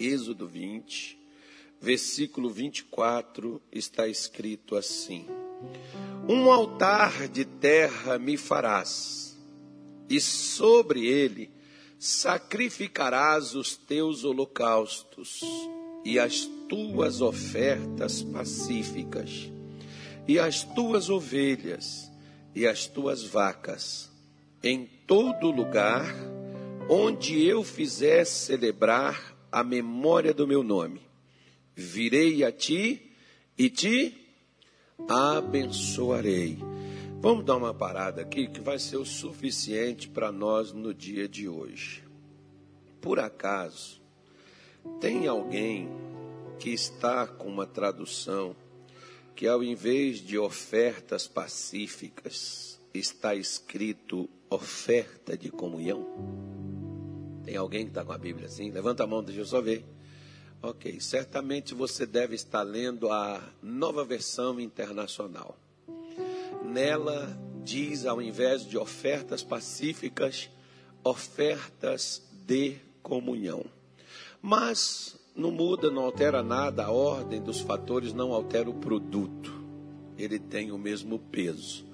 Êxodo 20, versículo 24, está escrito assim: Um altar de terra me farás, e sobre ele sacrificarás os teus holocaustos e as tuas ofertas pacíficas, e as tuas ovelhas e as tuas vacas, em todo lugar onde eu fizer celebrar a memória do meu nome. Virei a ti e te abençoarei. Vamos dar uma parada aqui que vai ser o suficiente para nós no dia de hoje. Por acaso, tem alguém que está com uma tradução que, ao invés de ofertas pacíficas, está escrito oferta de comunhão? Tem alguém que está com a Bíblia assim? Levanta a mão, deixa eu só ver. Ok, certamente você deve estar lendo a nova versão internacional. Nela diz, ao invés de ofertas pacíficas, ofertas de comunhão. Mas não muda, não altera nada, a ordem dos fatores não altera o produto. Ele tem o mesmo peso.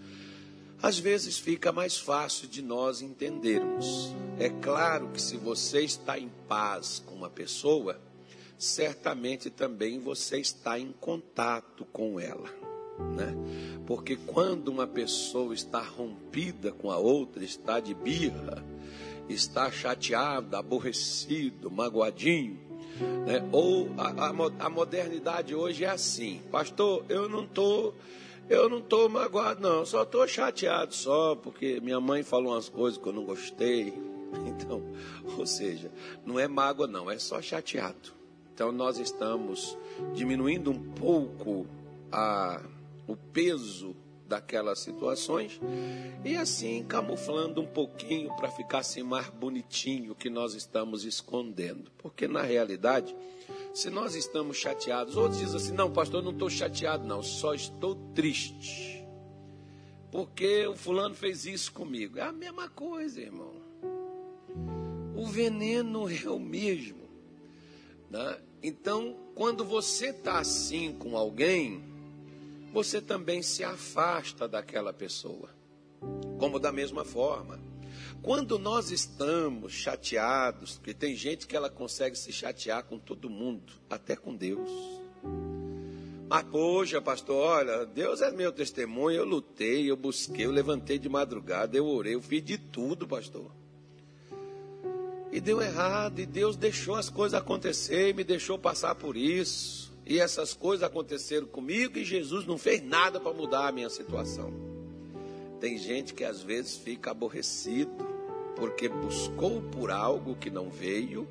Às vezes fica mais fácil de nós entendermos. É claro que se você está em paz com uma pessoa, certamente também você está em contato com ela né? Porque quando uma pessoa está rompida com a outra, está de birra, está chateado, aborrecido, magoadinho, né? Ou a, a, a modernidade hoje é assim, pastor, eu não tô eu não estou magoado, não, só estou chateado só, porque minha mãe falou umas coisas que eu não gostei. Então, ou seja, não é mágoa, não, é só chateado. Então, nós estamos diminuindo um pouco a, o peso daquelas situações e assim camuflando um pouquinho para ficar assim mais bonitinho que nós estamos escondendo. Porque na realidade, se nós estamos chateados, outros dizem assim: não, pastor, não estou chateado, não, só estou triste. Porque o fulano fez isso comigo. É a mesma coisa, irmão. O veneno é o mesmo. Né? Então, quando você está assim com alguém, você também se afasta daquela pessoa. Como da mesma forma, quando nós estamos chateados, porque tem gente que ela consegue se chatear com todo mundo, até com Deus. Mas, poxa, pastor, olha, Deus é meu testemunho, eu lutei, eu busquei, eu levantei de madrugada, eu orei, eu fiz de tudo, pastor. E deu errado, e Deus deixou as coisas acontecer, me deixou passar por isso. E essas coisas aconteceram comigo e Jesus não fez nada para mudar a minha situação. Tem gente que às vezes fica aborrecido porque buscou por algo que não veio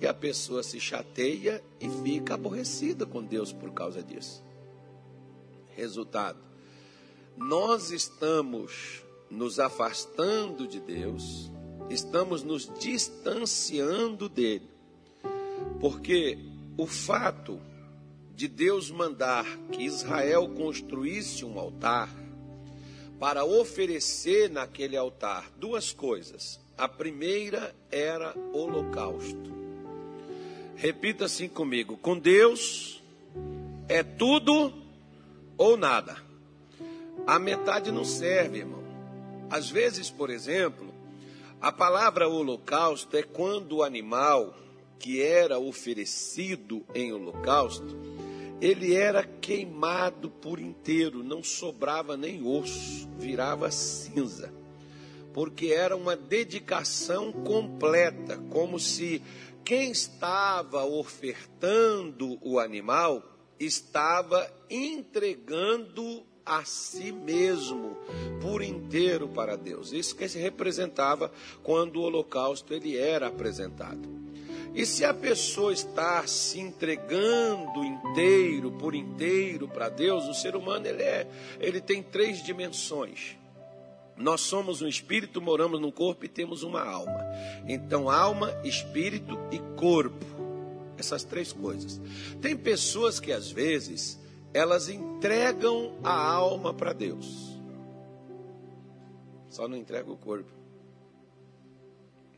e a pessoa se chateia e fica aborrecida com Deus por causa disso. Resultado: nós estamos nos afastando de Deus, estamos nos distanciando dele, porque o fato de Deus mandar que Israel construísse um altar para oferecer naquele altar duas coisas. A primeira era holocausto. Repita assim comigo: com Deus é tudo ou nada. A metade não serve, irmão. Às vezes, por exemplo, a palavra holocausto é quando o animal que era oferecido em holocausto ele era queimado por inteiro, não sobrava nem osso, virava cinza, porque era uma dedicação completa, como se quem estava ofertando o animal estava entregando a si mesmo por inteiro para Deus. Isso que se representava quando o holocausto ele era apresentado. E se a pessoa está se entregando inteiro, por inteiro para Deus, o ser humano ele, é, ele tem três dimensões. Nós somos um espírito, moramos num corpo e temos uma alma. Então, alma, espírito e corpo. Essas três coisas. Tem pessoas que às vezes elas entregam a alma para Deus. Só não entrega o corpo.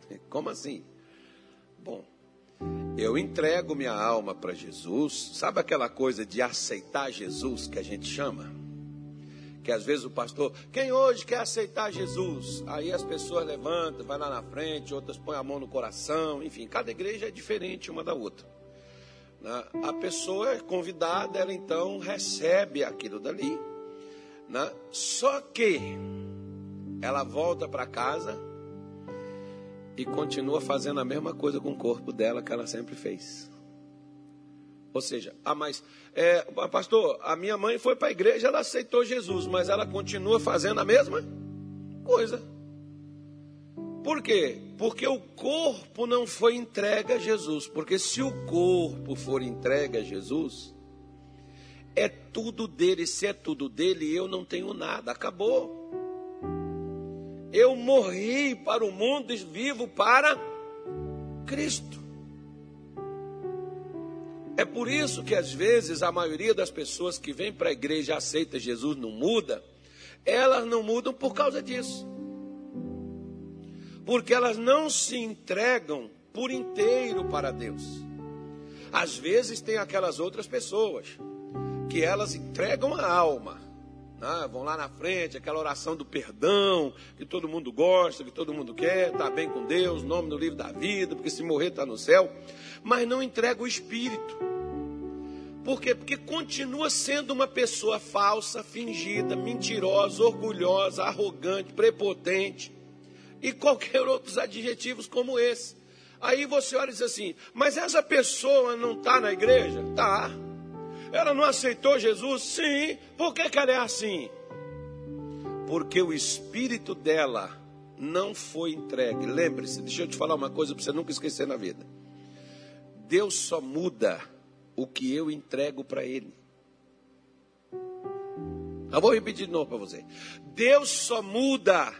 Como assim? Bom, eu entrego minha alma para Jesus, sabe aquela coisa de aceitar Jesus que a gente chama? Que às vezes o pastor, quem hoje quer aceitar Jesus? Aí as pessoas levantam, vai lá na frente, outras põem a mão no coração, enfim, cada igreja é diferente uma da outra. Né? A pessoa é convidada, ela então recebe aquilo dali. Né? Só que ela volta para casa e continua fazendo a mesma coisa com o corpo dela que ela sempre fez. Ou seja, ah, mas, é, pastor, a minha mãe foi para a igreja, ela aceitou Jesus, mas ela continua fazendo a mesma coisa. Por quê? Porque o corpo não foi entregue a Jesus. Porque se o corpo for entregue a Jesus, é tudo dele. Se é tudo dele, eu não tenho nada. Acabou. Eu morri para o mundo e vivo para Cristo. É por isso que às vezes a maioria das pessoas que vêm para a igreja aceita Jesus não muda, elas não mudam por causa disso. Porque elas não se entregam por inteiro para Deus. Às vezes tem aquelas outras pessoas que elas entregam a alma, né? vão lá na frente, aquela oração do perdão, que todo mundo gosta, que todo mundo quer, está bem com Deus, nome no livro da vida, porque se morrer está no céu, mas não entrega o espírito. Por quê? Porque continua sendo uma pessoa falsa, fingida, mentirosa, orgulhosa, arrogante, prepotente e qualquer outros adjetivos como esse. Aí você olha e diz assim: mas essa pessoa não está na igreja? Está. Ela não aceitou Jesus? Sim. Por que, que ela é assim? Porque o espírito dela não foi entregue. Lembre-se, deixa eu te falar uma coisa para você nunca esquecer na vida. Deus só muda o que eu entrego para Ele. Eu vou repetir de novo para você. Deus só muda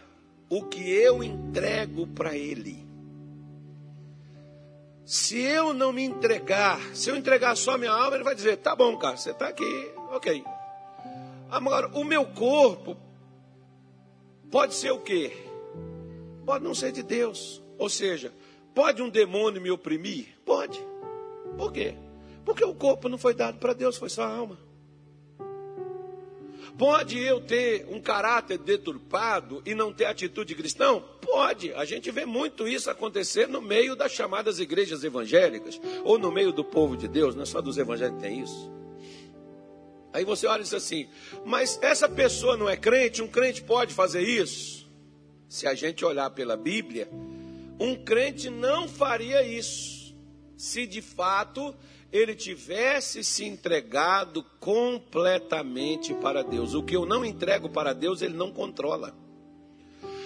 o que eu entrego para Ele. Se eu não me entregar, se eu entregar só minha alma, ele vai dizer: tá bom, cara, você está aqui, ok. Agora, o meu corpo pode ser o quê? Pode não ser de Deus. Ou seja, pode um demônio me oprimir? Pode. Por quê? Porque o corpo não foi dado para Deus, foi só a alma. Pode eu ter um caráter deturpado e não ter atitude cristão? Pode. A gente vê muito isso acontecer no meio das chamadas igrejas evangélicas, ou no meio do povo de Deus, não é só dos evangélicos tem isso. Aí você olha e diz assim: mas essa pessoa não é crente? Um crente pode fazer isso? Se a gente olhar pela Bíblia, um crente não faria isso, se de fato ele tivesse se entregado completamente para Deus. O que eu não entrego para Deus, ele não controla.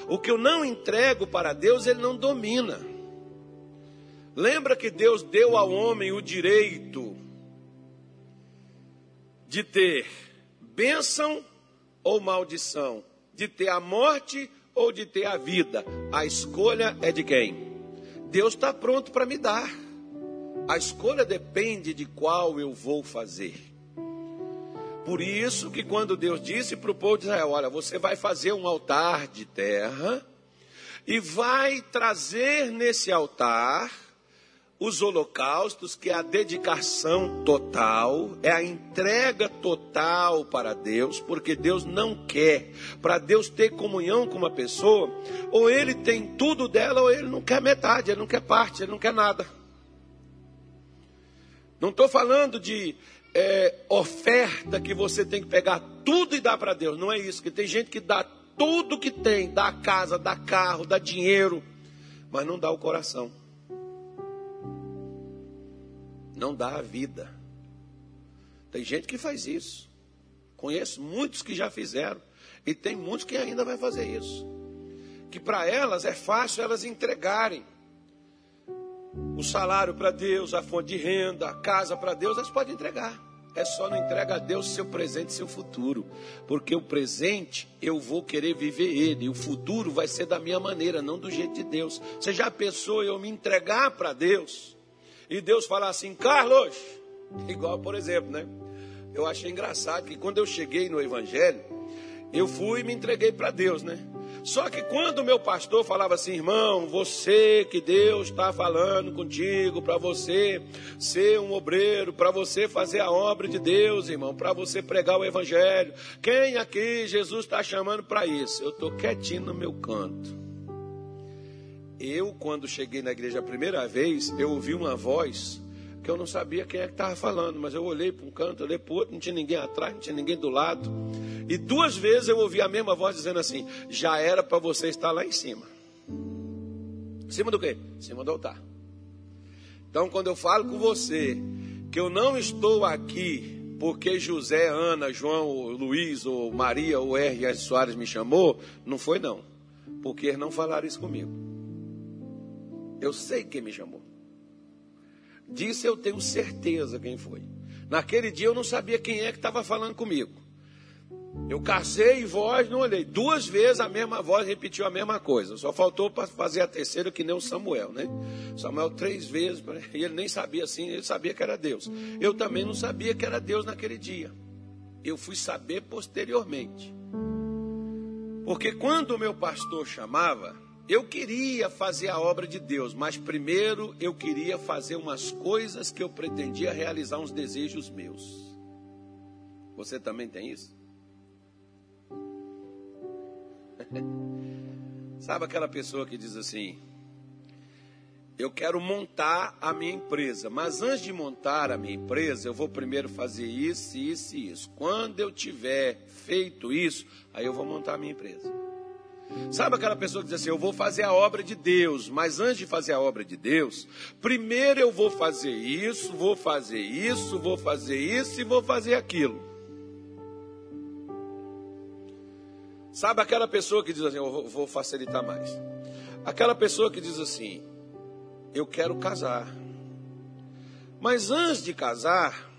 O que eu não entrego para Deus, ele não domina. Lembra que Deus deu ao homem o direito de ter bênção ou maldição, de ter a morte ou de ter a vida. A escolha é de quem? Deus está pronto para me dar. A escolha depende de qual eu vou fazer. Por isso que quando Deus disse para o povo de Israel, olha, você vai fazer um altar de terra e vai trazer nesse altar os holocaustos, que é a dedicação total, é a entrega total para Deus, porque Deus não quer. Para Deus ter comunhão com uma pessoa, ou ele tem tudo dela, ou ele não quer metade, ele não quer parte, ele não quer nada. Não estou falando de é, oferta que você tem que pegar tudo e dar para Deus. Não é isso. Que tem gente que dá tudo que tem, dá casa, dá carro, dá dinheiro, mas não dá o coração. Não dá a vida. Tem gente que faz isso. Conheço muitos que já fizeram. E tem muitos que ainda vai fazer isso. Que para elas é fácil elas entregarem o salário para Deus, a fonte de renda, a casa para Deus, elas podem entregar. É só não entrega a Deus seu presente e seu futuro. Porque o presente eu vou querer viver ele. O futuro vai ser da minha maneira, não do jeito de Deus. Você já pensou eu me entregar para Deus? E Deus falar assim, Carlos, igual por exemplo, né? Eu achei engraçado que quando eu cheguei no Evangelho, eu fui e me entreguei para Deus, né? Só que quando meu pastor falava assim, irmão, você que Deus está falando contigo, para você ser um obreiro, para você fazer a obra de Deus, irmão, para você pregar o Evangelho, quem aqui Jesus está chamando para isso? Eu estou quietinho no meu canto. Eu, quando cheguei na igreja a primeira vez, eu ouvi uma voz que eu não sabia quem é que estava falando, mas eu olhei para um canto, olhei para o outro, não tinha ninguém atrás, não tinha ninguém do lado. E duas vezes eu ouvi a mesma voz dizendo assim: já era para você estar lá em cima. Em cima do quê? Em cima do altar. Então, quando eu falo com você que eu não estou aqui porque José, Ana, João, Luiz, ou Maria, ou R. Soares me chamou, não foi não. Porque eles não falaram isso comigo. Eu sei quem me chamou. Disse eu tenho certeza quem foi. Naquele dia eu não sabia quem é que estava falando comigo. Eu casei e voz, não olhei. Duas vezes a mesma voz repetiu a mesma coisa. Só faltou para fazer a terceira, que nem o Samuel, né? Samuel três vezes, e ele nem sabia assim, ele sabia que era Deus. Eu também não sabia que era Deus naquele dia. Eu fui saber posteriormente. Porque quando o meu pastor chamava, eu queria fazer a obra de Deus, mas primeiro eu queria fazer umas coisas que eu pretendia realizar, uns desejos meus. Você também tem isso? Sabe aquela pessoa que diz assim: Eu quero montar a minha empresa, mas antes de montar a minha empresa, eu vou primeiro fazer isso, isso e isso. Quando eu tiver feito isso, aí eu vou montar a minha empresa. Sabe aquela pessoa que diz assim: Eu vou fazer a obra de Deus, mas antes de fazer a obra de Deus, primeiro eu vou fazer isso, vou fazer isso, vou fazer isso e vou fazer aquilo. Sabe aquela pessoa que diz assim, eu vou facilitar mais. Aquela pessoa que diz assim, eu quero casar. Mas antes de casar,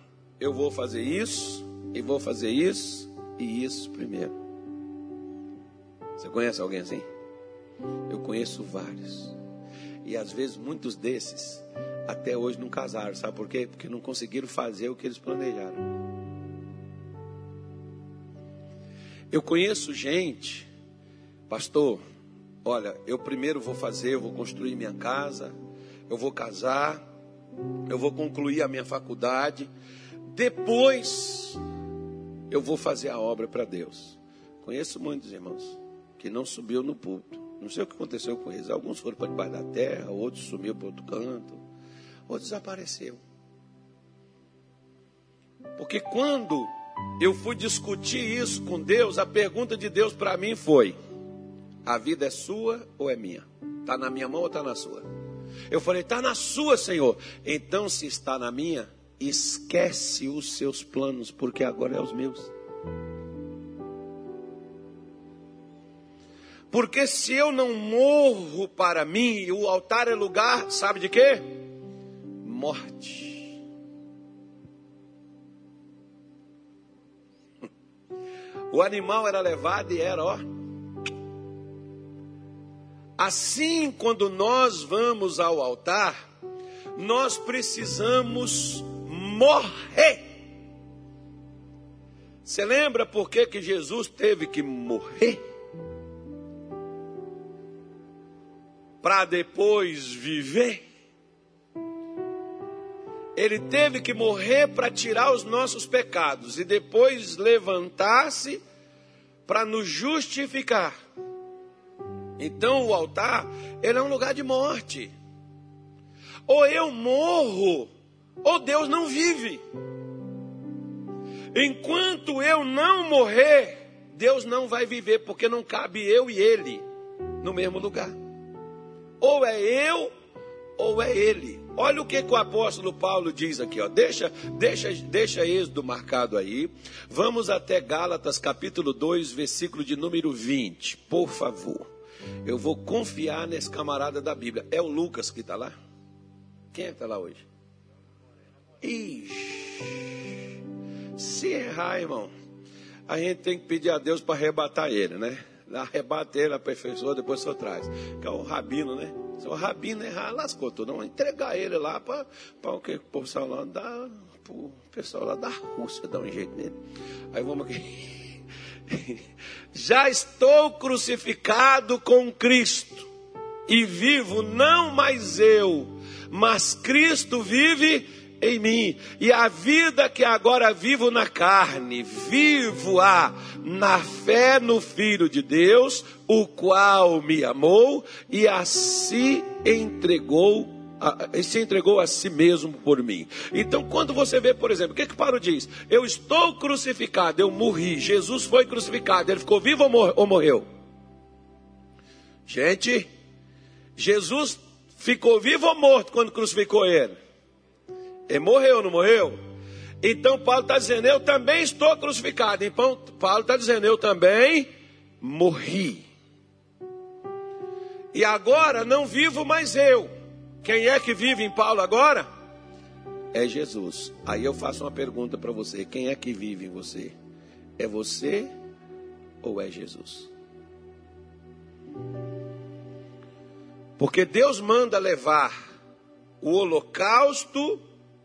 eu vou fazer isso, e vou fazer isso, e isso primeiro. Você conhece alguém assim? Eu conheço vários. E às vezes muitos desses até hoje não casaram, sabe por quê? Porque não conseguiram fazer o que eles planejaram. Eu conheço gente, pastor, olha, eu primeiro vou fazer, eu vou construir minha casa, eu vou casar, eu vou concluir a minha faculdade, depois eu vou fazer a obra para Deus. Conheço muitos irmãos que não subiu no púlpito. Não sei o que aconteceu com eles. Alguns foram para debaixo da terra, outros sumiu para outro canto, outros desapareceu. Porque quando eu fui discutir isso com Deus, a pergunta de Deus para mim foi: a vida é sua ou é minha? Está na minha mão ou está na sua? Eu falei: está na sua, Senhor. Então, se está na minha, esquece os seus planos, porque agora é os meus. Porque se eu não morro para mim, o altar é lugar, sabe de quê? Morte. O animal era levado e era, ó. Assim, quando nós vamos ao altar, nós precisamos morrer. Você lembra por que, que Jesus teve que morrer? Para depois viver? Ele teve que morrer para tirar os nossos pecados e depois levantar-se para nos justificar. Então o altar, ele é um lugar de morte. Ou eu morro, ou Deus não vive. Enquanto eu não morrer, Deus não vai viver, porque não cabe eu e ele no mesmo lugar. Ou é eu, ou é ele. Olha o que, que o apóstolo Paulo diz aqui, ó. Deixa, deixa, deixa Êxodo marcado aí. Vamos até Gálatas capítulo 2, versículo de número 20. Por favor. Eu vou confiar nesse camarada da Bíblia. É o Lucas que está lá? Quem é está lá hoje? Ixi. Se errar, irmão, a gente tem que pedir a Deus para arrebatar ele, né? Arrebata ele, aperfeiçoa, depois só traz. Que é o rabino, né? Se o rabino errar, lascou tudo. Vamos entregar ele lá para o que? O pessoal lá da. O pessoal lá da Rússia dar um jeito nele. Aí vamos aqui. já estou crucificado com Cristo e vivo não mais eu, mas Cristo vive em mim. E a vida que agora vivo na carne, vivo-a na fé no Filho de Deus, o qual me amou e assim entregou se entregou a si mesmo por mim. Então, quando você vê, por exemplo, o que, que Paulo diz? Eu estou crucificado, eu morri, Jesus foi crucificado, ele ficou vivo ou morreu? Gente, Jesus ficou vivo ou morto quando crucificou ele? Ele morreu, não morreu? Então Paulo está dizendo, eu também estou crucificado. Então Paulo está dizendo, eu também morri. E agora não vivo mais eu. Quem é que vive em Paulo agora? É Jesus. Aí eu faço uma pergunta para você: quem é que vive em você? É você ou é Jesus? Porque Deus manda levar o holocausto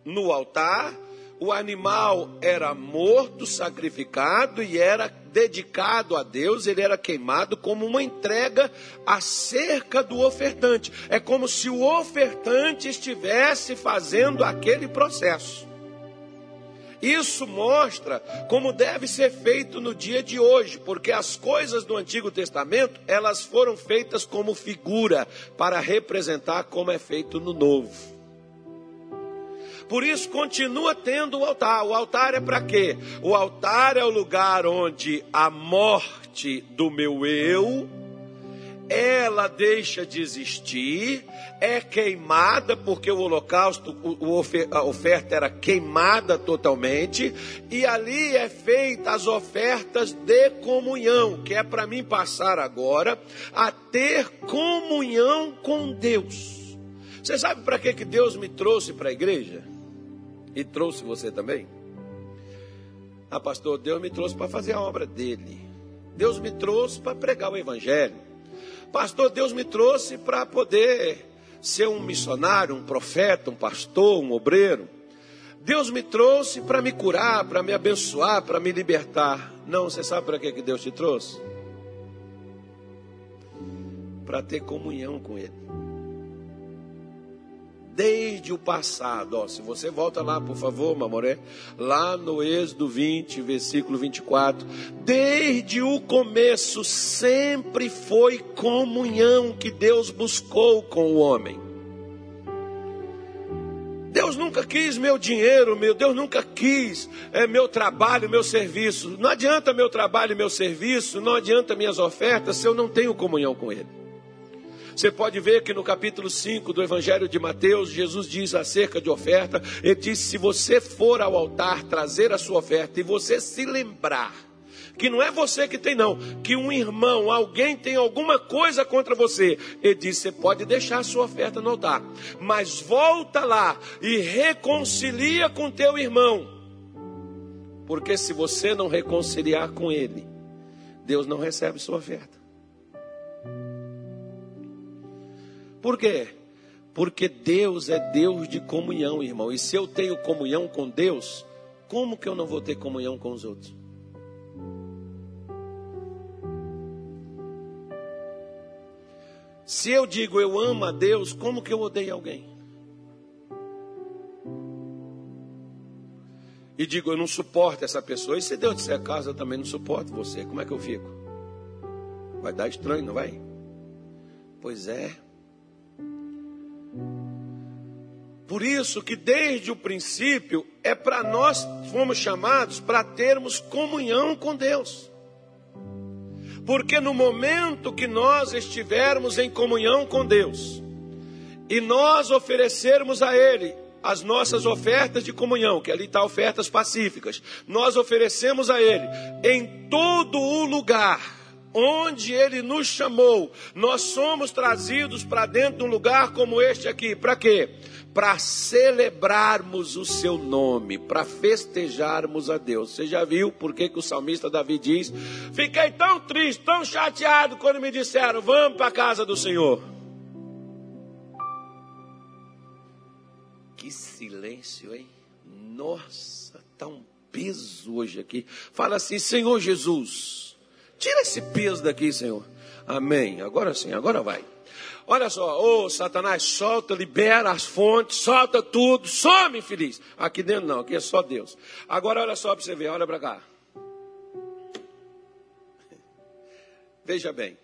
no altar, o animal era morto, sacrificado e era dedicado a Deus, ele era queimado como uma entrega acerca do ofertante. É como se o ofertante estivesse fazendo aquele processo. Isso mostra como deve ser feito no dia de hoje, porque as coisas do Antigo Testamento, elas foram feitas como figura para representar como é feito no Novo. Por isso continua tendo o altar. O altar é para quê? O altar é o lugar onde a morte do meu eu ela deixa de existir, é queimada, porque o holocausto, a oferta era queimada totalmente, e ali é feita as ofertas de comunhão, que é para mim passar agora a ter comunhão com Deus. Você sabe para que, que Deus me trouxe para a igreja? E trouxe você também? Ah, pastor, Deus me trouxe para fazer a obra dele. Deus me trouxe para pregar o evangelho. Pastor, Deus me trouxe para poder ser um missionário, um profeta, um pastor, um obreiro. Deus me trouxe para me curar, para me abençoar, para me libertar. Não, você sabe para que Deus te trouxe? Para ter comunhão com Ele desde o passado. Ó, se você volta lá, por favor, Mamoré, lá no Êxodo 20, versículo 24. Desde o começo sempre foi comunhão que Deus buscou com o homem. Deus nunca quis meu dinheiro, meu Deus nunca quis é, meu trabalho, meu serviço. Não adianta meu trabalho, meu serviço, não adianta minhas ofertas se eu não tenho comunhão com Ele. Você pode ver que no capítulo 5 do Evangelho de Mateus, Jesus diz acerca de oferta: Ele diz: se você for ao altar trazer a sua oferta e você se lembrar que não é você que tem, não, que um irmão, alguém tem alguma coisa contra você. Ele diz: você pode deixar a sua oferta no altar, mas volta lá e reconcilia com teu irmão, porque se você não reconciliar com ele, Deus não recebe sua oferta. Por quê? Porque Deus é Deus de comunhão, irmão. E se eu tenho comunhão com Deus, como que eu não vou ter comunhão com os outros? Se eu digo eu amo a Deus, como que eu odeio alguém? E digo eu não suporto essa pessoa, e se Deus disser casa, eu também não suporto você, como é que eu fico? Vai dar estranho, não vai? Pois é. Por isso que desde o princípio é para nós fomos chamados para termos comunhão com Deus. Porque no momento que nós estivermos em comunhão com Deus e nós oferecermos a Ele as nossas ofertas de comunhão, que ali está ofertas pacíficas, nós oferecemos a Ele em todo o lugar onde Ele nos chamou, nós somos trazidos para dentro de um lugar como este aqui. Para quê? Para celebrarmos o seu nome, para festejarmos a Deus. Você já viu por que, que o salmista Davi diz: Fiquei tão triste, tão chateado quando me disseram, vamos para a casa do Senhor. Que silêncio, hein? Nossa, está um peso hoje aqui. Fala assim, Senhor Jesus Tira esse peso daqui, Senhor. Amém. Agora sim, agora vai. Olha só, ô oh, Satanás, solta, libera as fontes, solta tudo, some, infeliz. Aqui dentro não, aqui é só Deus. Agora olha só para você ver, olha para cá. Veja bem.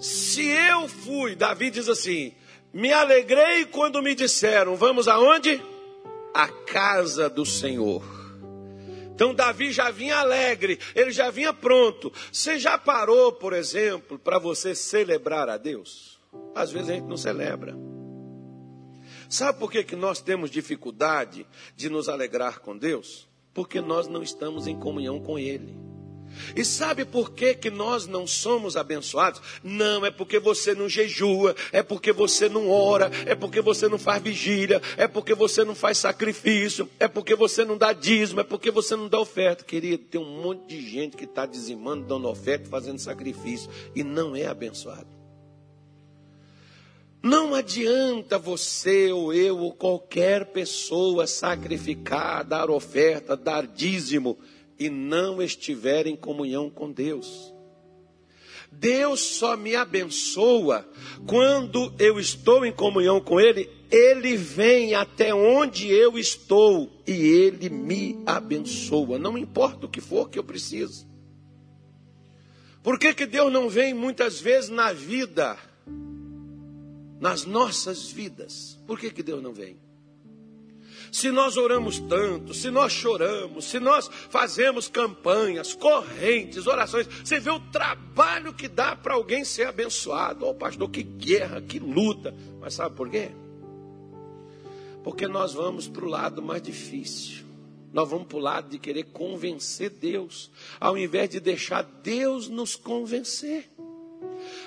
Se eu fui, Davi diz assim: me alegrei quando me disseram, vamos aonde? A casa do Senhor. Então Davi já vinha alegre, ele já vinha pronto. Você já parou, por exemplo, para você celebrar a Deus? Às vezes a gente não celebra. Sabe por que, que nós temos dificuldade de nos alegrar com Deus? Porque nós não estamos em comunhão com Ele. E sabe por que, que nós não somos abençoados? Não, é porque você não jejua, é porque você não ora, é porque você não faz vigília, é porque você não faz sacrifício, é porque você não dá dízimo, é porque você não dá oferta. Querido, tem um monte de gente que está dizimando, dando oferta, fazendo sacrifício e não é abençoado. Não adianta você ou eu ou qualquer pessoa sacrificar, dar oferta, dar dízimo e não estiver em comunhão com Deus. Deus só me abençoa quando eu estou em comunhão com Ele. Ele vem até onde eu estou e Ele me abençoa. Não importa o que for que eu preciso. Por que, que Deus não vem muitas vezes na vida, nas nossas vidas? Por que, que Deus não vem? Se nós oramos tanto, se nós choramos, se nós fazemos campanhas, correntes, orações, você vê o trabalho que dá para alguém ser abençoado. Ó, oh, pastor, que guerra, que luta. Mas sabe por quê? Porque nós vamos para o lado mais difícil. Nós vamos para o lado de querer convencer Deus, ao invés de deixar Deus nos convencer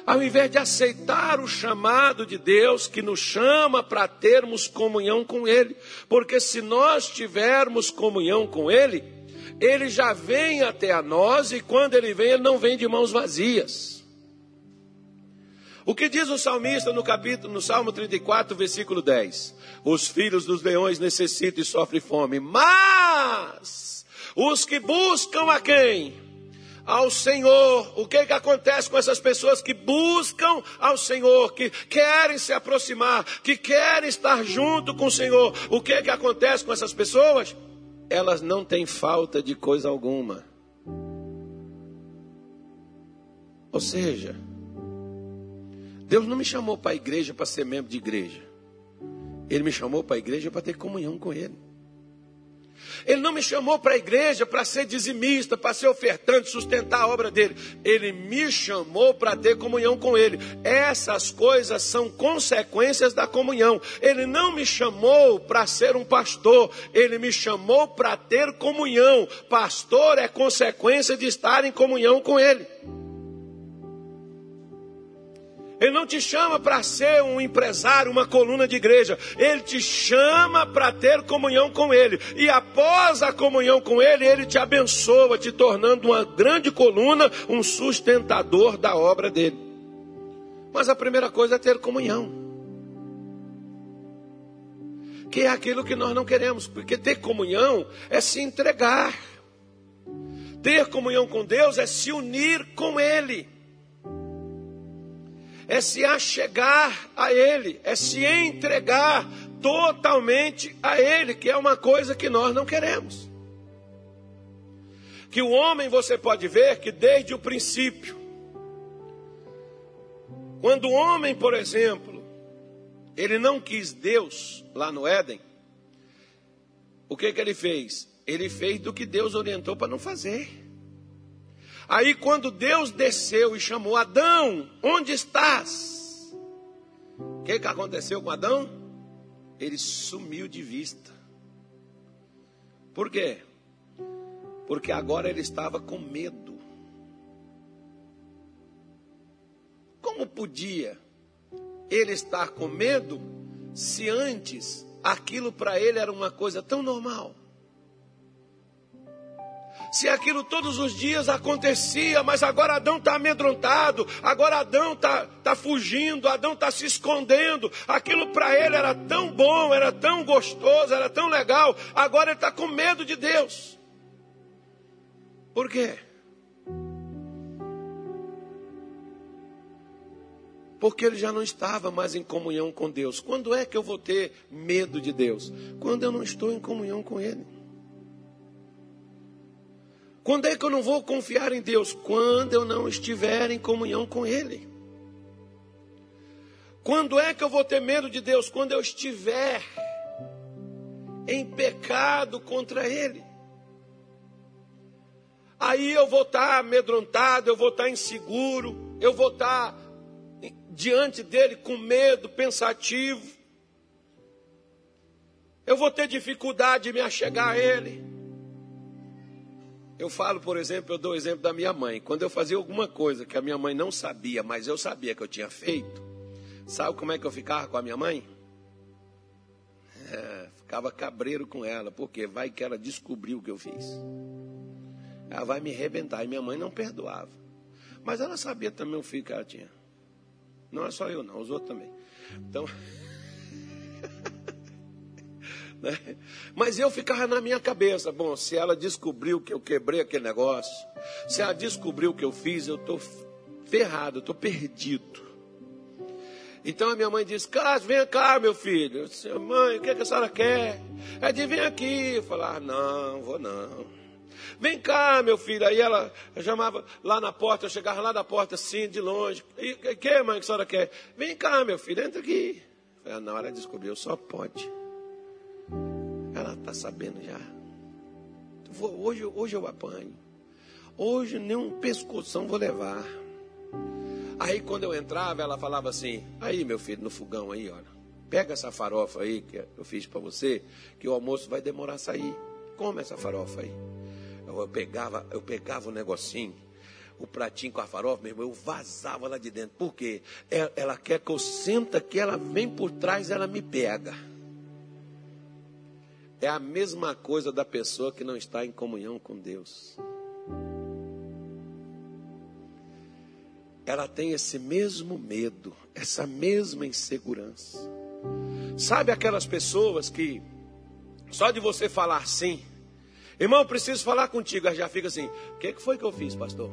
ao invés de aceitar o chamado de Deus que nos chama para termos comunhão com Ele, porque se nós tivermos comunhão com Ele, Ele já vem até a nós e quando Ele vem, Ele não vem de mãos vazias. O que diz o salmista no capítulo, no Salmo 34, versículo 10? Os filhos dos leões necessitam e sofrem fome, mas os que buscam a quem? Ao Senhor. O que, que acontece com essas pessoas que buscam ao Senhor, que querem se aproximar, que querem estar junto com o Senhor? O que, que acontece com essas pessoas? Elas não têm falta de coisa alguma. Ou seja, Deus não me chamou para a igreja para ser membro de igreja. Ele me chamou para a igreja para ter comunhão com Ele. Ele não me chamou para a igreja para ser dizimista, para ser ofertante, sustentar a obra dele. Ele me chamou para ter comunhão com ele. Essas coisas são consequências da comunhão. Ele não me chamou para ser um pastor, ele me chamou para ter comunhão. Pastor é consequência de estar em comunhão com ele. Ele não te chama para ser um empresário, uma coluna de igreja. Ele te chama para ter comunhão com Ele. E após a comunhão com Ele, Ele te abençoa, te tornando uma grande coluna, um sustentador da obra dele. Mas a primeira coisa é ter comunhão. Que é aquilo que nós não queremos, porque ter comunhão é se entregar. Ter comunhão com Deus é se unir com Ele é se achegar a Ele, é se entregar totalmente a Ele, que é uma coisa que nós não queremos. Que o homem, você pode ver que desde o princípio, quando o homem, por exemplo, ele não quis Deus lá no Éden, o que, que ele fez? Ele fez do que Deus orientou para não fazer. Aí, quando Deus desceu e chamou Adão, onde estás? O que, que aconteceu com Adão? Ele sumiu de vista. Por quê? Porque agora ele estava com medo. Como podia ele estar com medo se antes aquilo para ele era uma coisa tão normal? Se aquilo todos os dias acontecia, mas agora Adão está amedrontado, agora Adão está tá fugindo, Adão está se escondendo, aquilo para ele era tão bom, era tão gostoso, era tão legal, agora ele está com medo de Deus. Por quê? Porque ele já não estava mais em comunhão com Deus. Quando é que eu vou ter medo de Deus? Quando eu não estou em comunhão com Ele. Quando é que eu não vou confiar em Deus? Quando eu não estiver em comunhão com Ele. Quando é que eu vou ter medo de Deus? Quando eu estiver em pecado contra Ele. Aí eu vou estar amedrontado, eu vou estar inseguro, eu vou estar diante dele com medo, pensativo. Eu vou ter dificuldade de me achegar a ele. Eu falo, por exemplo, eu dou o exemplo da minha mãe. Quando eu fazia alguma coisa que a minha mãe não sabia, mas eu sabia que eu tinha feito, sabe como é que eu ficava com a minha mãe? É, ficava cabreiro com ela, porque vai que ela descobriu o que eu fiz. Ela vai me arrebentar. E minha mãe não perdoava. Mas ela sabia também o filho que ela tinha. Não é só eu, não, os outros também. Então. né? Mas eu ficava na minha cabeça: bom, se ela descobriu que eu quebrei aquele negócio, se ela descobriu o que eu fiz, eu estou ferrado, eu estou perdido. Então a minha mãe disse: Cássio, vem cá, meu filho. Eu disse: Mãe, o que, é que a senhora quer? Ela disse: Vem aqui. Eu falava: Não, vou não. Vem cá, meu filho. Aí ela chamava lá na porta, eu chegava lá da porta assim, de longe. E que, mãe, que a senhora quer? Vem cá, meu filho, entra aqui. Ela, na hora descobriu, só pode. Está sabendo já. Hoje, hoje eu apanho. Hoje nenhum pescoção vou levar. Aí quando eu entrava, ela falava assim: Aí, meu filho, no fogão aí, olha. Pega essa farofa aí que eu fiz para você, que o almoço vai demorar a sair. Come essa farofa aí. Eu pegava, eu pegava o um negocinho, o pratinho com a farofa, meu irmão, eu vazava lá de dentro. Por quê? Ela, ela quer que eu senta que ela vem por trás, ela me pega. É a mesma coisa da pessoa que não está em comunhão com Deus. Ela tem esse mesmo medo, essa mesma insegurança. Sabe aquelas pessoas que só de você falar sim, Irmão, preciso falar contigo. Aí já fica assim: o que, foi que eu fiz, pastor?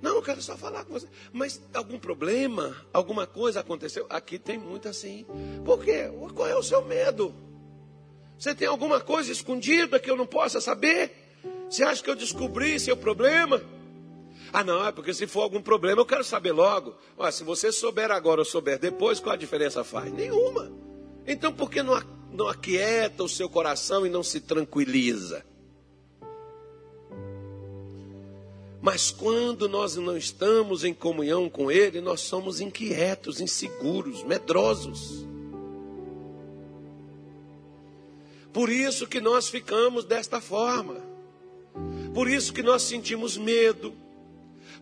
Não, eu quero só falar com você. Mas algum problema, alguma coisa aconteceu? Aqui tem muito assim. Por quê? Qual é o seu medo? Você tem alguma coisa escondida que eu não possa saber? Você acha que eu descobri seu problema? Ah, não, é porque se for algum problema eu quero saber logo. Olha, se você souber agora ou souber depois, qual a diferença faz? Nenhuma. Então por que não não aquieta o seu coração e não se tranquiliza. Mas quando nós não estamos em comunhão com Ele, nós somos inquietos, inseguros, medrosos. Por isso que nós ficamos desta forma. Por isso que nós sentimos medo.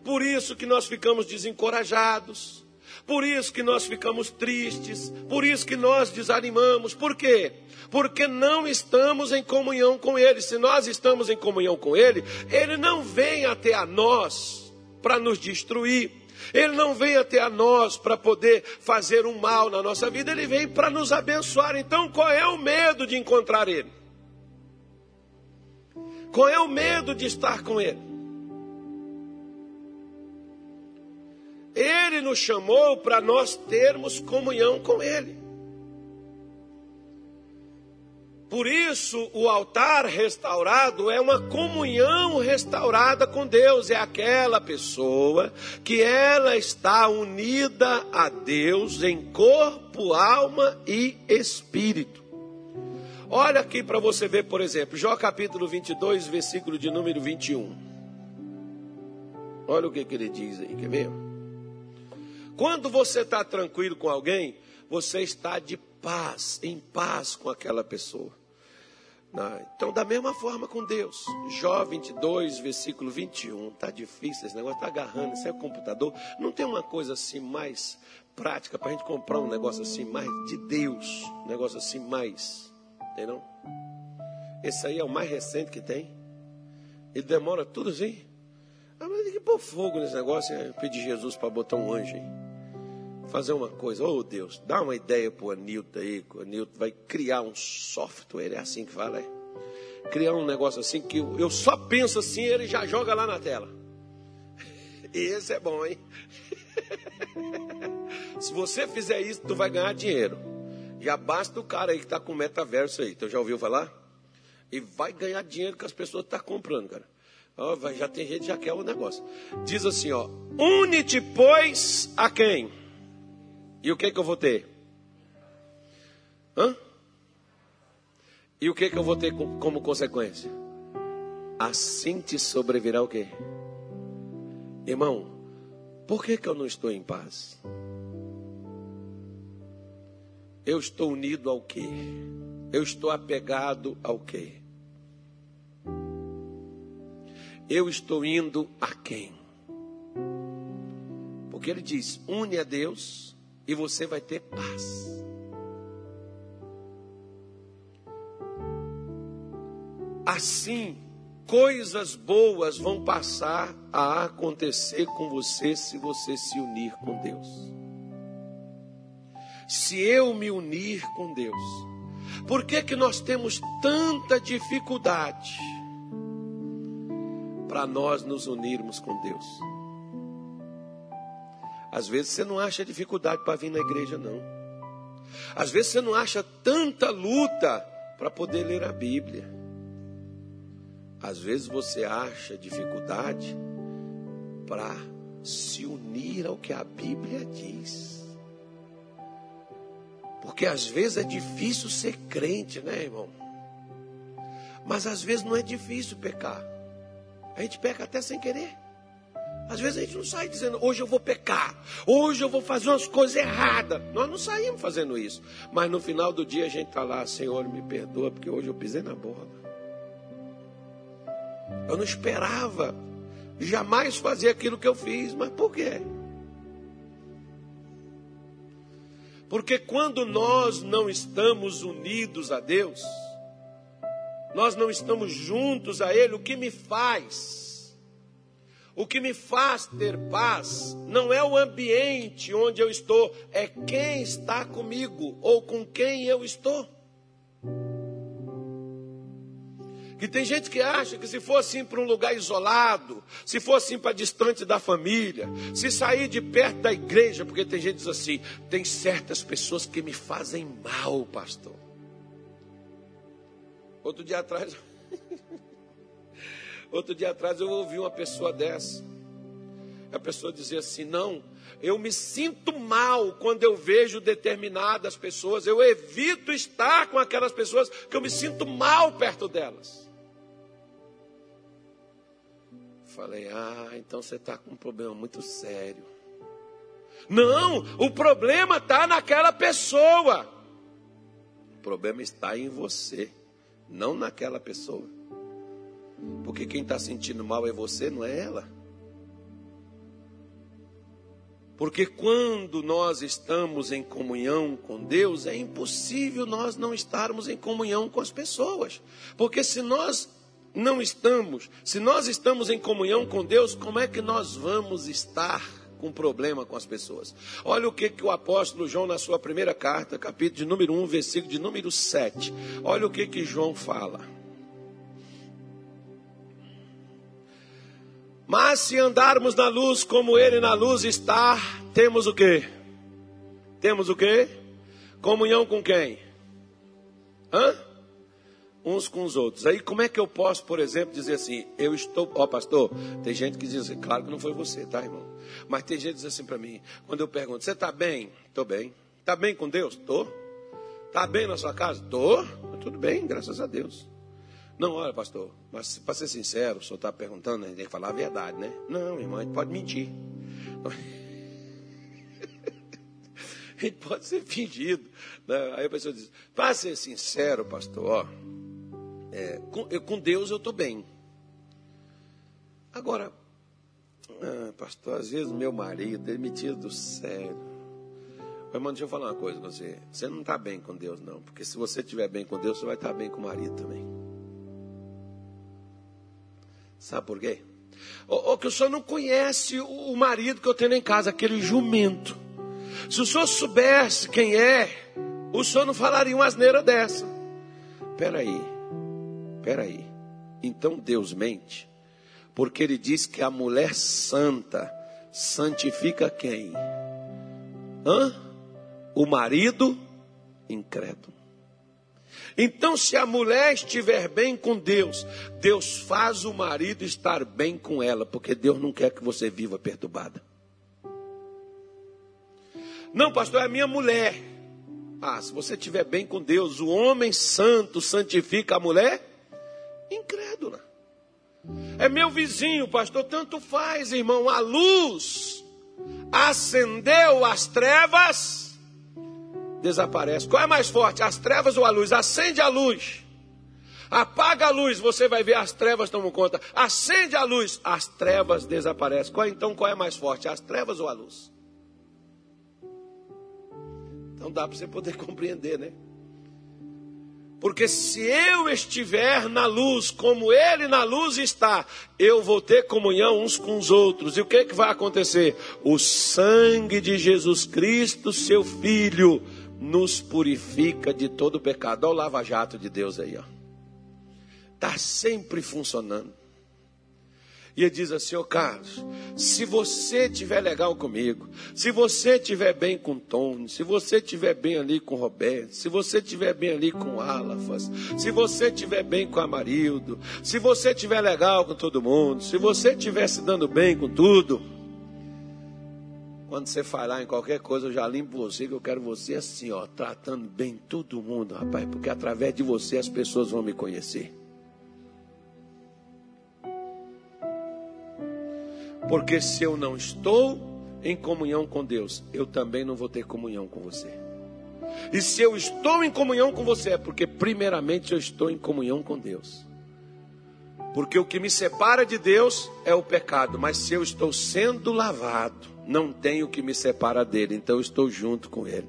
Por isso que nós ficamos desencorajados. Por isso que nós ficamos tristes, por isso que nós desanimamos. Por quê? Porque não estamos em comunhão com Ele. Se nós estamos em comunhão com Ele, Ele não vem até a nós para nos destruir. Ele não vem até a nós para poder fazer um mal na nossa vida, ele vem para nos abençoar. Então, qual é o medo de encontrar Ele? Qual é o medo de estar com Ele? Ele nos chamou para nós termos comunhão com Ele. Por isso, o altar restaurado é uma comunhão restaurada com Deus. É aquela pessoa que ela está unida a Deus em corpo, alma e espírito. Olha aqui para você ver, por exemplo, Jó capítulo 22, versículo de número 21. Olha o que, que ele diz aí, quer ver? Quando você está tranquilo com alguém, você está de paz, em paz com aquela pessoa. Então, da mesma forma com Deus. Jó 22, versículo 21. Está difícil esse negócio, está agarrando, isso é computador. Não tem uma coisa assim mais prática para a gente comprar um negócio assim mais de Deus. Um negócio assim mais. Tem não? Esse aí é o mais recente que tem. Ele demora tudo assim. Ah, mas tem que pôr fogo nesse negócio. É pedir Jesus para botar um anjo aí fazer uma coisa, oh Deus, dá uma ideia para o Anilton aí, o Anilton vai criar um software, é assim que fala, é? criar um negócio assim que eu, só penso assim, ele já joga lá na tela. Esse é bom, hein? Se você fizer isso, tu vai ganhar dinheiro. Já basta o cara aí que está com metaverso aí. Tu já ouviu falar? E vai ganhar dinheiro que as pessoas estão tá comprando, cara. Já tem gente que já quer o negócio. Diz assim, ó. Une-te, pois, a quem? E o que que eu vou ter? Hã? E o que que eu vou ter como consequência? Assim te sobrevirá o quê? Irmão, por que, que eu não estou em paz? Eu estou unido ao quê? Eu estou apegado ao quê? Eu estou indo a quem? Porque ele diz: une a Deus e você vai ter paz. Assim, coisas boas vão passar a acontecer com você se você se unir com Deus. Se eu me unir com Deus, por que, que nós temos tanta dificuldade para nós nos unirmos com Deus? Às vezes você não acha dificuldade para vir na igreja, não. Às vezes você não acha tanta luta para poder ler a Bíblia. Às vezes você acha dificuldade para se unir ao que a Bíblia diz. Porque às vezes é difícil ser crente, né, irmão? Mas às vezes não é difícil pecar. A gente peca até sem querer. Às vezes a gente não sai dizendo, hoje eu vou pecar, hoje eu vou fazer umas coisas erradas. Nós não saímos fazendo isso. Mas no final do dia a gente está lá, Senhor, me perdoa, porque hoje eu pisei na bola. Eu não esperava jamais fazer aquilo que eu fiz, mas por quê? Porque quando nós não estamos unidos a Deus, nós não estamos juntos a Ele, o que me faz, o que me faz ter paz, não é o ambiente onde eu estou, é quem está comigo ou com quem eu estou. E tem gente que acha que se for assim para um lugar isolado, se for assim para distante da família, se sair de perto da igreja, porque tem gente que diz assim, tem certas pessoas que me fazem mal, pastor. Outro dia atrás, outro dia atrás eu ouvi uma pessoa dessa. A pessoa dizia assim: não, eu me sinto mal quando eu vejo determinadas pessoas, eu evito estar com aquelas pessoas que eu me sinto mal perto delas. Falei, ah, então você está com um problema muito sério. Não, o problema está naquela pessoa. O problema está em você, não naquela pessoa. Porque quem está sentindo mal é você, não é ela. Porque quando nós estamos em comunhão com Deus, é impossível nós não estarmos em comunhão com as pessoas. Porque se nós não estamos, se nós estamos em comunhão com Deus, como é que nós vamos estar com problema com as pessoas? Olha o que, que o apóstolo João, na sua primeira carta, capítulo de número 1, versículo de número 7. Olha o que, que João fala. Mas se andarmos na luz como ele na luz está, temos o que? Temos o que? Comunhão com quem? Hã? uns com os outros. Aí como é que eu posso, por exemplo, dizer assim, eu estou, ó pastor, tem gente que diz assim, claro que não foi você, tá irmão? Mas tem gente que diz assim para mim, quando eu pergunto, você está bem? Estou bem. Está bem com Deus? Estou. Está bem na sua casa? Estou. Tudo bem, graças a Deus. Não, olha, pastor, mas para ser sincero, o senhor está perguntando, a gente tem que falar a verdade, né? Não, irmão, a gente pode mentir. a gente pode ser fingido. Né? Aí a pessoa diz, para ser sincero, pastor, ó, é, com, eu, com, Deus eu estou bem. Agora, ah, pastor, às vezes meu marido, ele me tira do sério. Mas, irmão, deixa eu falar uma coisa com você. Você não está bem com Deus, não. Porque se você estiver bem com Deus, você vai estar tá bem com o marido também. Sabe por quê? Ou, ou que o senhor não conhece o, o marido que eu tenho em casa, aquele jumento. Se o senhor soubesse quem é, o senhor não falaria uma asneira dessa. Espera aí. peraí. Então Deus mente, porque Ele diz que a mulher santa santifica quem? Hã? O marido incrédulo. Então, se a mulher estiver bem com Deus, Deus faz o marido estar bem com ela, porque Deus não quer que você viva perturbada. Não, pastor, é a minha mulher. Ah, se você estiver bem com Deus, o homem santo santifica a mulher incrédula. É meu vizinho, pastor, tanto faz, irmão. A luz acendeu as trevas, desaparece. Qual é mais forte, as trevas ou a luz? Acende a luz. Apaga a luz, você vai ver as trevas tomam conta. Acende a luz, as trevas desaparecem. Qual, então qual é mais forte, as trevas ou a luz? Não dá para você poder compreender, né? Porque se eu estiver na luz, como ele na luz está, eu vou ter comunhão uns com os outros. E o que, que vai acontecer? O sangue de Jesus Cristo, seu Filho, nos purifica de todo pecado. Olha o lava-jato de Deus aí, ó. Está sempre funcionando. E ele diz assim: Ô oh, Carlos, se você estiver legal comigo, se você estiver bem com Tony, se você estiver bem ali com Roberto, se você estiver bem ali com Alafas, se você estiver bem com Amarildo, se você estiver legal com todo mundo, se você estiver se dando bem com tudo, quando você falar em qualquer coisa, eu já limpo você, que eu quero você assim, ó, tratando bem todo mundo, rapaz, porque através de você as pessoas vão me conhecer. Porque se eu não estou em comunhão com Deus, eu também não vou ter comunhão com você. E se eu estou em comunhão com você, é porque primeiramente eu estou em comunhão com Deus. Porque o que me separa de Deus é o pecado, mas se eu estou sendo lavado, não tem o que me separa dele, então estou junto com ele.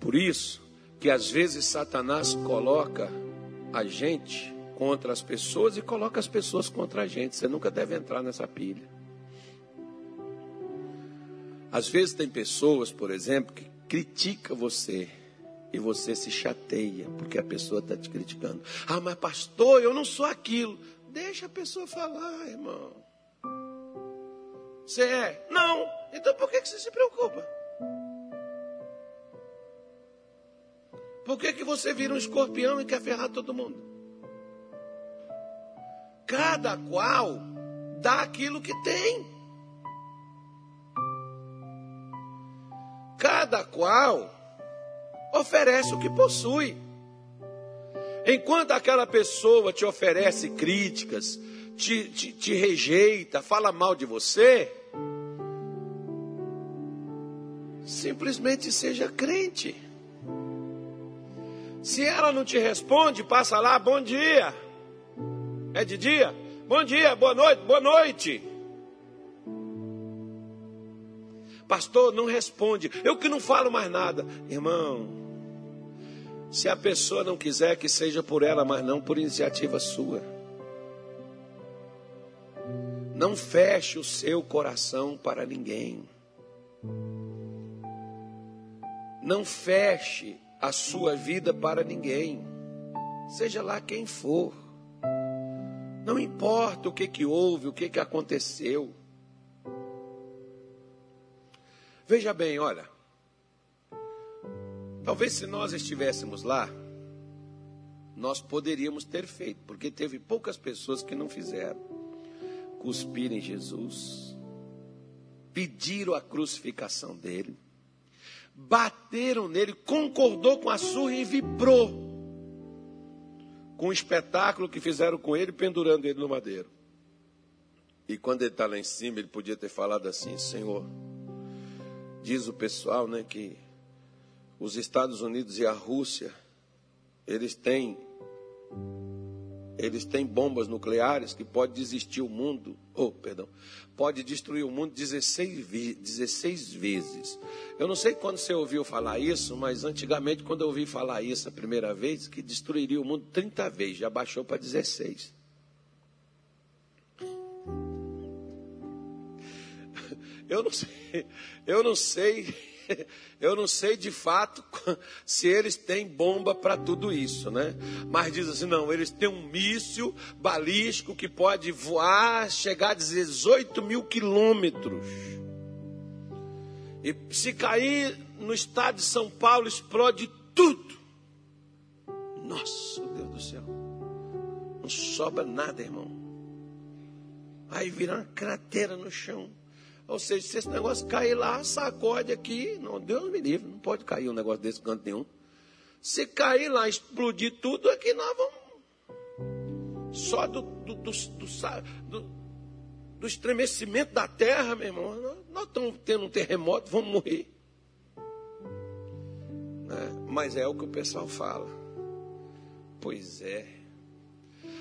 Por isso que às vezes Satanás coloca a gente contra as pessoas e coloca as pessoas contra a gente. Você nunca deve entrar nessa pilha. Às vezes tem pessoas, por exemplo, que critica você e você se chateia porque a pessoa está te criticando. Ah, mas pastor, eu não sou aquilo. Deixa a pessoa falar, irmão. Você é? Não. Então por que, você se preocupa? Por que, que você vira um escorpião e quer ferrar todo mundo? Cada qual dá aquilo que tem. Cada qual oferece o que possui. Enquanto aquela pessoa te oferece críticas, te, te, te rejeita, fala mal de você, simplesmente seja crente. Se ela não te responde, passa lá, bom dia. É de dia? Bom dia, boa noite, boa noite. Pastor, não responde. Eu que não falo mais nada. Irmão, se a pessoa não quiser, que seja por ela, mas não por iniciativa sua. Não feche o seu coração para ninguém. Não feche a sua vida para ninguém. Seja lá quem for. Não importa o que, que houve, o que, que aconteceu. Veja bem, olha. Talvez se nós estivéssemos lá, nós poderíamos ter feito, porque teve poucas pessoas que não fizeram. Cuspir em Jesus, pediram a crucificação dele, bateram nele, concordou com a surra e vibrou com o espetáculo que fizeram com ele, pendurando ele no madeiro. E quando ele está lá em cima, ele podia ter falado assim: Senhor, diz o pessoal né, que os Estados Unidos e a Rússia, eles têm eles têm bombas nucleares que pode desistir o mundo, oh, perdão, pode destruir o mundo 16, 16 vezes. Eu não sei quando você ouviu falar isso, mas antigamente, quando eu ouvi falar isso a primeira vez, que destruiria o mundo 30 vezes, já baixou para 16. Eu não sei, eu não sei eu não sei de fato se eles têm bomba para tudo isso, né? Mas diz assim, não, eles têm um míssil balístico que pode voar, chegar a 18 mil quilômetros. E se cair no estado de São Paulo, explode tudo. Nossa, Deus do céu. Não sobra nada, irmão. Aí vira uma cratera no chão. Ou seja, se esse negócio cair lá, sacode aqui. Não, Deus me livre, não pode cair um negócio desse canto nenhum. Se cair lá, explodir tudo, aqui nós vamos. Só do, do, do, do, do estremecimento da terra, meu irmão, nós estamos tendo um terremoto, vamos morrer. É, mas é o que o pessoal fala. Pois é.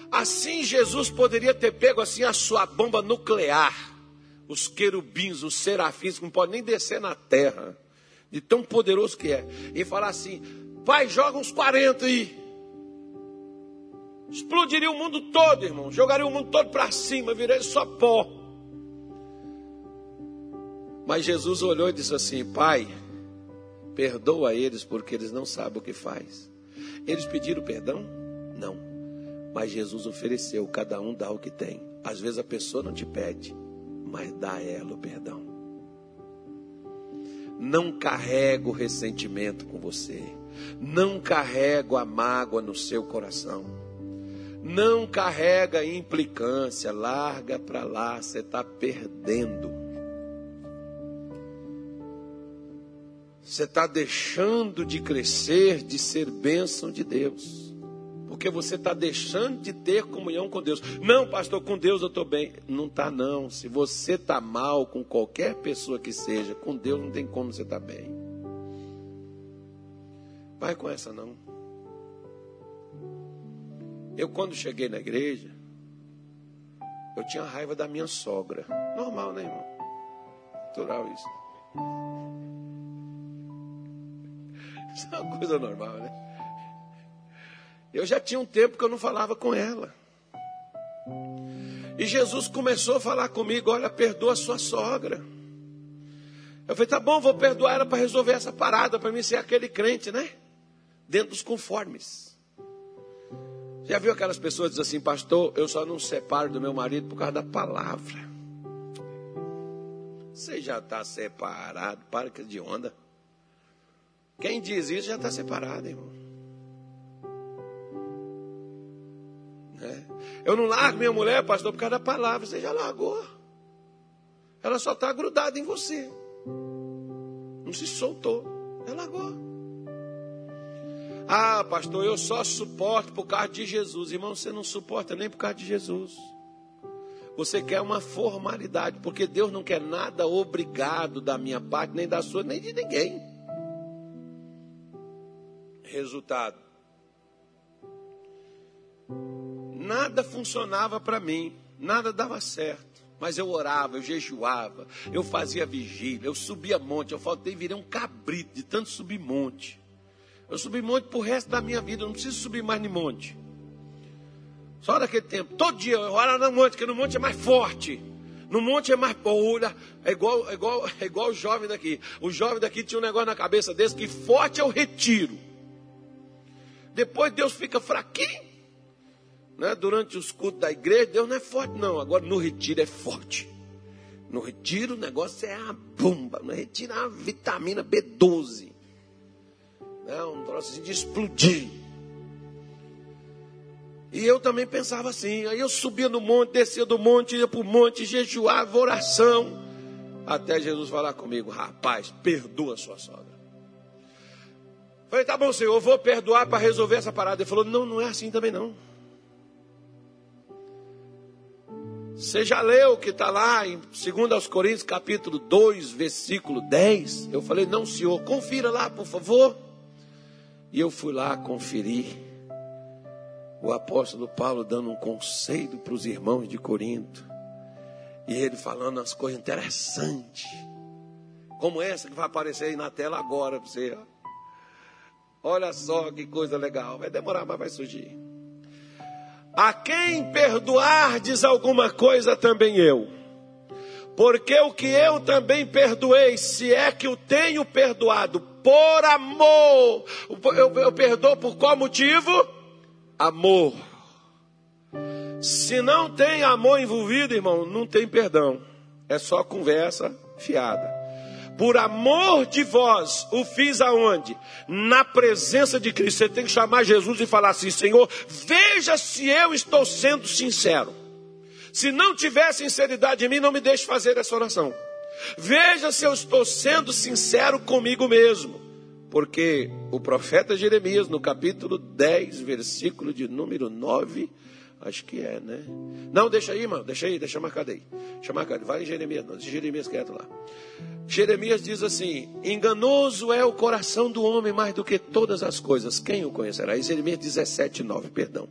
Assim Jesus poderia ter pego assim a sua bomba nuclear os querubins, os serafins, que não podem nem descer na terra, de tão poderoso que é, e falar assim: Pai, joga uns 40 aí. Explodiria o mundo todo, irmão. Jogaria o mundo todo para cima, viraria só pó. Mas Jesus olhou e disse assim: Pai, perdoa eles porque eles não sabem o que faz. Eles pediram perdão? Não. Mas Jesus ofereceu, cada um dá o que tem. Às vezes a pessoa não te pede, mas dá a ela o perdão. Não carrego ressentimento com você. Não carrego a mágoa no seu coração. Não carrega implicância. Larga para lá, você está perdendo. Você está deixando de crescer, de ser bênção de Deus porque você está deixando de ter comunhão com Deus. Não, pastor, com Deus eu estou bem. Não está, não. Se você está mal com qualquer pessoa que seja, com Deus não tem como você estar tá bem. Vai com essa, não. Eu, quando cheguei na igreja, eu tinha raiva da minha sogra. Normal, né, irmão? Natural isso. Isso é uma coisa normal, né? Eu já tinha um tempo que eu não falava com ela. E Jesus começou a falar comigo: olha, perdoa a sua sogra. Eu falei: tá bom, vou perdoar ela para resolver essa parada, para mim ser aquele crente, né? Dentro dos conformes. Já viu aquelas pessoas dizem assim, pastor, eu só não separo do meu marido por causa da palavra. Você já está separado, para que de onda. Quem diz isso já está separado, irmão. É. Eu não largo minha mulher, pastor, por causa da palavra. Você já largou. Ela só está grudada em você. Não se soltou. Ela largou. Ah, pastor, eu só suporto por causa de Jesus. Irmão, você não suporta nem por causa de Jesus. Você quer uma formalidade, porque Deus não quer nada obrigado da minha parte, nem da sua, nem de ninguém. Resultado: nada funcionava para mim, nada dava certo. Mas eu orava, eu jejuava, eu fazia vigília, eu subia monte. Eu faltei, virei um cabrito de tanto subir monte. Eu subi monte pro resto da minha vida, eu não preciso subir mais nem monte. Só naquele tempo, todo dia eu orava no monte, porque no monte é mais forte. No monte é mais olha, é igual, é igual, é igual o jovem daqui. O jovem daqui tinha um negócio na cabeça desse que forte é o retiro. Depois Deus fica fraquinho né, durante os cultos da igreja, Deus não é forte, não. Agora no retiro é forte. No retiro o negócio é a bomba. No retiro é a vitamina B12. Né, um troço assim de explodir. E eu também pensava assim. Aí eu subia no monte, descia do monte, ia para o monte, jejuava, oração. Até Jesus falar comigo, rapaz, perdoa sua sogra. Falei, tá bom, Senhor, eu vou perdoar para resolver essa parada. Ele falou, não, não é assim também não. Você já leu que está lá em 2 Coríntios capítulo 2, versículo 10? Eu falei, não, senhor, confira lá, por favor. E eu fui lá conferir. O apóstolo Paulo dando um conselho para os irmãos de Corinto. E ele falando umas coisas interessantes. Como essa que vai aparecer aí na tela agora para você. Olha só que coisa legal. Vai demorar, mas vai surgir. A quem perdoardes alguma coisa, também eu. Porque o que eu também perdoei, se é que o tenho perdoado, por amor, eu, eu perdoo por qual motivo? Amor. Se não tem amor envolvido, irmão, não tem perdão. É só conversa fiada. Por amor de vós, o fiz aonde? Na presença de Cristo. Você tem que chamar Jesus e falar assim: Senhor, veja se eu estou sendo sincero. Se não tiver sinceridade em mim, não me deixe fazer essa oração. Veja se eu estou sendo sincero comigo mesmo. Porque o profeta Jeremias, no capítulo 10, versículo de número 9, acho que é, né? Não, deixa aí, mano, deixa aí, deixa marcado aí. Deixa marcado, vai em Jeremias, não, Jeremias quieto lá. Jeremias diz assim: enganoso é o coração do homem mais do que todas as coisas, quem o conhecerá? E Jeremias 17, 9, perdão.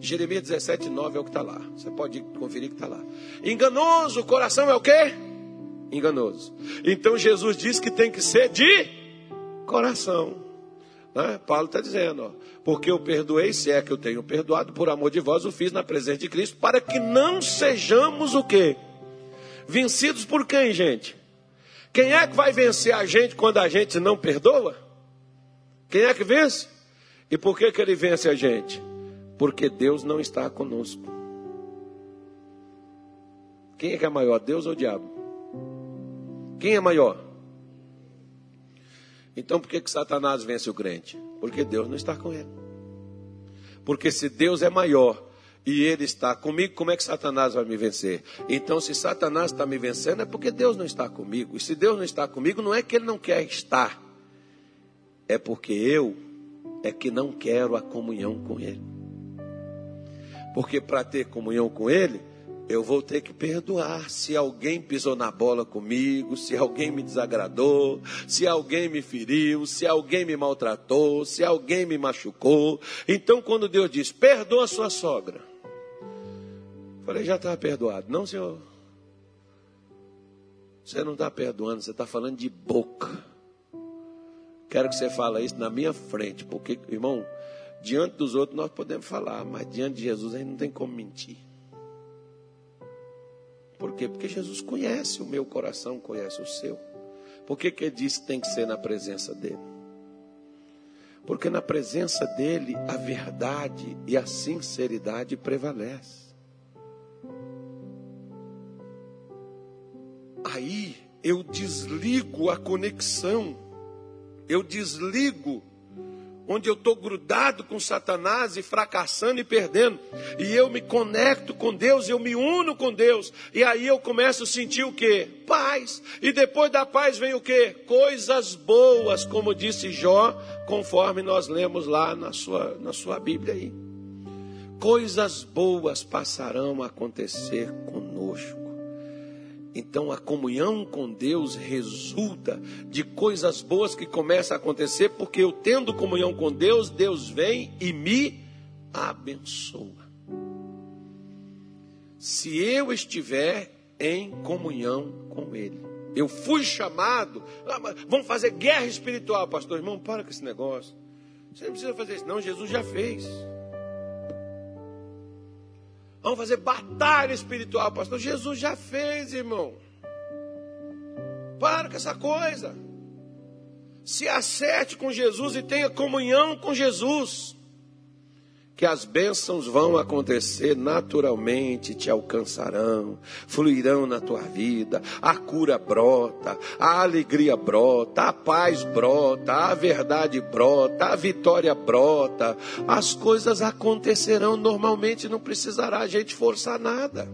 Jeremias 17, 9 é o que está lá. Você pode conferir que está lá. Enganoso, o coração é o quê? Enganoso. Então Jesus diz que tem que ser de coração. Né? Paulo está dizendo, ó, porque eu perdoei, se é que eu tenho perdoado, por amor de vós o fiz na presença de Cristo, para que não sejamos o quê? Vencidos por quem, gente? Quem é que vai vencer a gente quando a gente não perdoa? Quem é que vence? E por que, que ele vence a gente? Porque Deus não está conosco. Quem é que é maior, Deus ou o diabo? Quem é maior? Então por que, que Satanás vence o crente? Porque Deus não está com ele. Porque se Deus é maior e ele está comigo, como é que Satanás vai me vencer? Então, se Satanás está me vencendo, é porque Deus não está comigo. E se Deus não está comigo, não é que ele não quer estar, é porque eu é que não quero a comunhão com ele. Porque para ter comunhão com Ele, eu vou ter que perdoar se alguém pisou na bola comigo, se alguém me desagradou, se alguém me feriu, se alguém me maltratou, se alguém me machucou. Então, quando Deus diz, perdoa sua sogra, falei, já estava perdoado. Não, senhor. Você não está perdoando, você está falando de boca. Quero que você fale isso na minha frente, porque, irmão, Diante dos outros nós podemos falar, mas diante de Jesus a gente não tem como mentir. Por quê? Porque Jesus conhece o meu coração, conhece o seu. Por que, que ele disse que tem que ser na presença dele? Porque na presença dele a verdade e a sinceridade prevalece. Aí eu desligo a conexão, eu desligo onde eu estou grudado com Satanás e fracassando e perdendo, e eu me conecto com Deus, eu me uno com Deus, e aí eu começo a sentir o que? Paz. E depois da paz vem o que? Coisas boas, como disse Jó, conforme nós lemos lá na sua, na sua Bíblia aí. Coisas boas passarão a acontecer conosco. Então a comunhão com Deus resulta de coisas boas que começam a acontecer, porque eu tendo comunhão com Deus, Deus vem e me abençoa. Se eu estiver em comunhão com Ele, eu fui chamado, ah, vamos fazer guerra espiritual, pastor irmão, para com esse negócio. Você não precisa fazer isso, não, Jesus já fez. Vamos fazer batalha espiritual, pastor. Jesus já fez, irmão. Para com essa coisa. Se acerte com Jesus e tenha comunhão com Jesus que as bênçãos vão acontecer naturalmente, te alcançarão, fluirão na tua vida, a cura brota, a alegria brota, a paz brota, a verdade brota, a vitória brota, as coisas acontecerão normalmente, não precisará a gente forçar nada.